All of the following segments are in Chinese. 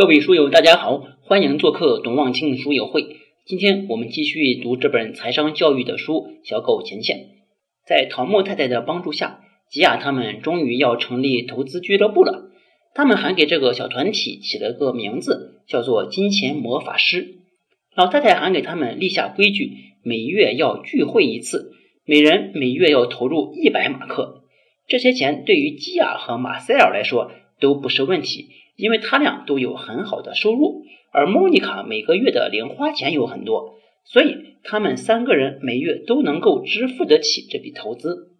各位书友，大家好，欢迎做客董望清书友会。今天我们继续读这本财商教育的书《小狗钱钱》。在桃木太太的帮助下，吉雅他们终于要成立投资俱乐部了。他们还给这个小团体起了个名字，叫做“金钱魔法师”。老太太还给他们立下规矩，每月要聚会一次，每人每月要投入一百马克。这些钱对于基亚和马塞尔来说都不是问题。因为他俩都有很好的收入，而莫妮卡每个月的零花钱有很多，所以他们三个人每月都能够支付得起这笔投资。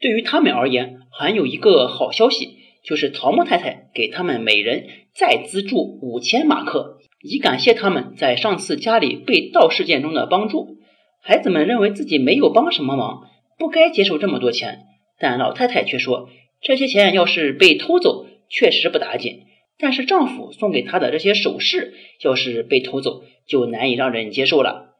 对于他们而言，还有一个好消息，就是桃木太太给他们每人再资助五千马克，以感谢他们在上次家里被盗事件中的帮助。孩子们认为自己没有帮什么忙，不该接受这么多钱，但老太太却说，这些钱要是被偷走，确实不打紧。但是丈夫送给她的这些首饰，要是被偷走，就难以让人接受了。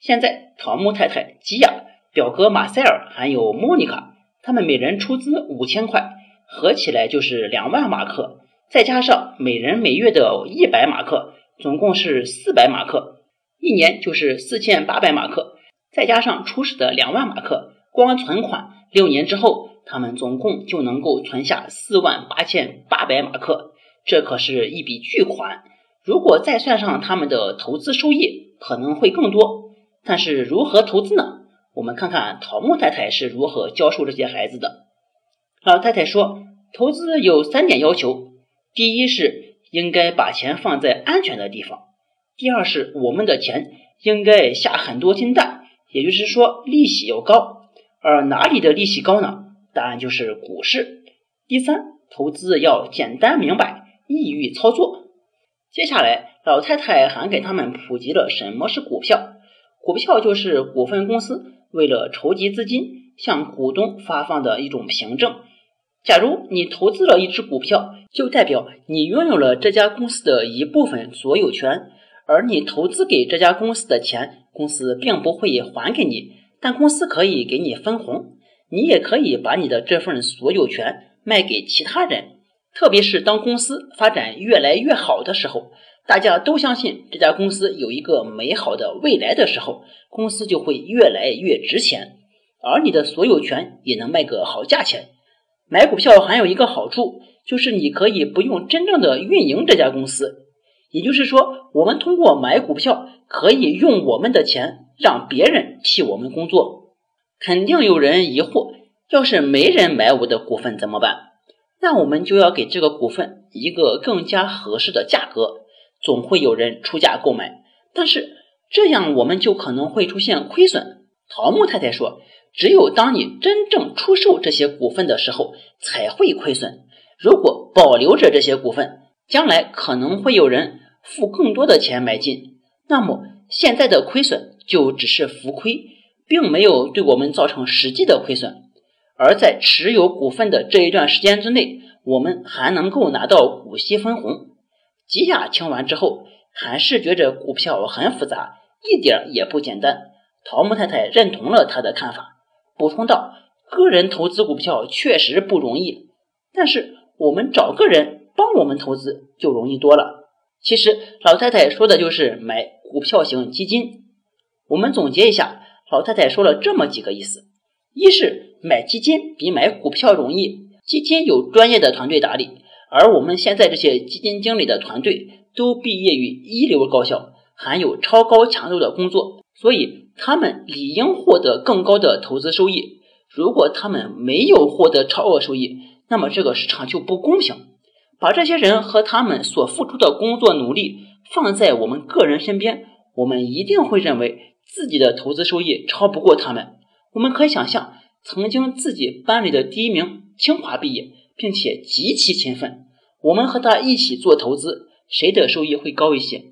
现在，桃木太太、吉亚、表哥马塞尔还有莫妮卡，他们每人出资五千块，合起来就是两万马克，再加上每人每月的一百马克，总共是四百马克，一年就是四千八百马克，再加上初始的两万马克，光存款六年之后，他们总共就能够存下四万八千八百马克。这可是一笔巨款，如果再算上他们的投资收益，可能会更多。但是如何投资呢？我们看看桃木太太是如何教授这些孩子的。老太太说，投资有三点要求：第一是应该把钱放在安全的地方；第二是我们的钱应该下很多金蛋，也就是说利息要高。而哪里的利息高呢？答案就是股市。第三，投资要简单明白。易于操作。接下来，老太太还给他们普及了什么是股票。股票就是股份公司为了筹集资金，向股东发放的一种凭证。假如你投资了一只股票，就代表你拥有了这家公司的一部分所有权。而你投资给这家公司的钱，公司并不会还给你，但公司可以给你分红。你也可以把你的这份所有权卖给其他人。特别是当公司发展越来越好的时候，大家都相信这家公司有一个美好的未来的时候，公司就会越来越值钱，而你的所有权也能卖个好价钱。买股票还有一个好处，就是你可以不用真正的运营这家公司，也就是说，我们通过买股票可以用我们的钱让别人替我们工作。肯定有人疑惑，要是没人买我的股份怎么办？那我们就要给这个股份一个更加合适的价格，总会有人出价购买，但是这样我们就可能会出现亏损。桃木太太说，只有当你真正出售这些股份的时候才会亏损。如果保留着这些股份，将来可能会有人付更多的钱买进，那么现在的亏损就只是浮亏，并没有对我们造成实际的亏损。而在持有股份的这一段时间之内，我们还能够拿到股息分红。吉亚听完之后，还是觉着股票很复杂，一点也不简单。桃木太太认同了他的看法，补充道：“个人投资股票确实不容易，但是我们找个人帮我们投资就容易多了。”其实，老太太说的就是买股票型基金。我们总结一下，老太太说了这么几个意思：一是。买基金比买股票容易，基金有专业的团队打理，而我们现在这些基金经理的团队都毕业于一流高校，还有超高强度的工作，所以他们理应获得更高的投资收益。如果他们没有获得超额收益，那么这个市场就不公平。把这些人和他们所付出的工作努力放在我们个人身边，我们一定会认为自己的投资收益超不过他们。我们可以想象。曾经自己班里的第一名，清华毕业，并且极其勤奋。我们和他一起做投资，谁的收益会高一些？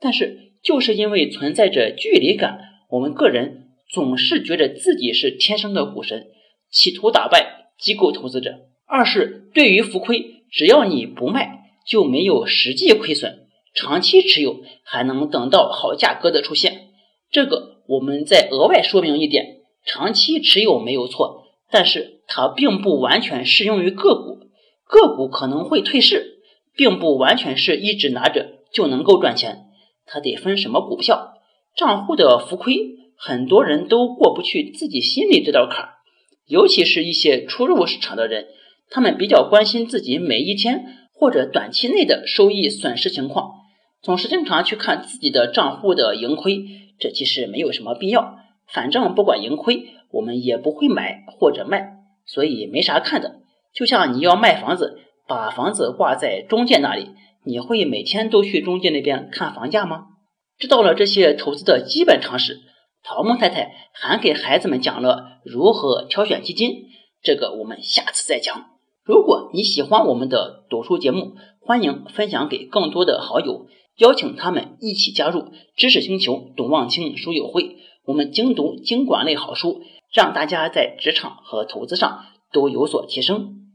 但是就是因为存在着距离感，我们个人总是觉得自己是天生的股神，企图打败机构投资者。二是对于浮亏，只要你不卖，就没有实际亏损，长期持有还能等到好价格的出现。这个我们再额外说明一点。长期持有没有错，但是它并不完全适用于个股，个股可能会退市。并不完全是一直拿着就能够赚钱，它得分什么股票。账户的浮亏，很多人都过不去自己心里这道坎儿，尤其是一些初入市场的人，他们比较关心自己每一天或者短期内的收益损失情况，总是经常去看自己的账户的盈亏，这其实没有什么必要，反正不管盈亏，我们也不会买或者卖，所以没啥看的。就像你要卖房子。把房子挂在中介那里，你会每天都去中介那边看房价吗？知道了这些投资的基本常识，桃木太太还给孩子们讲了如何挑选基金，这个我们下次再讲。如果你喜欢我们的读书节目，欢迎分享给更多的好友，邀请他们一起加入知识星球董望清书友会。我们精读经管类好书，让大家在职场和投资上都有所提升。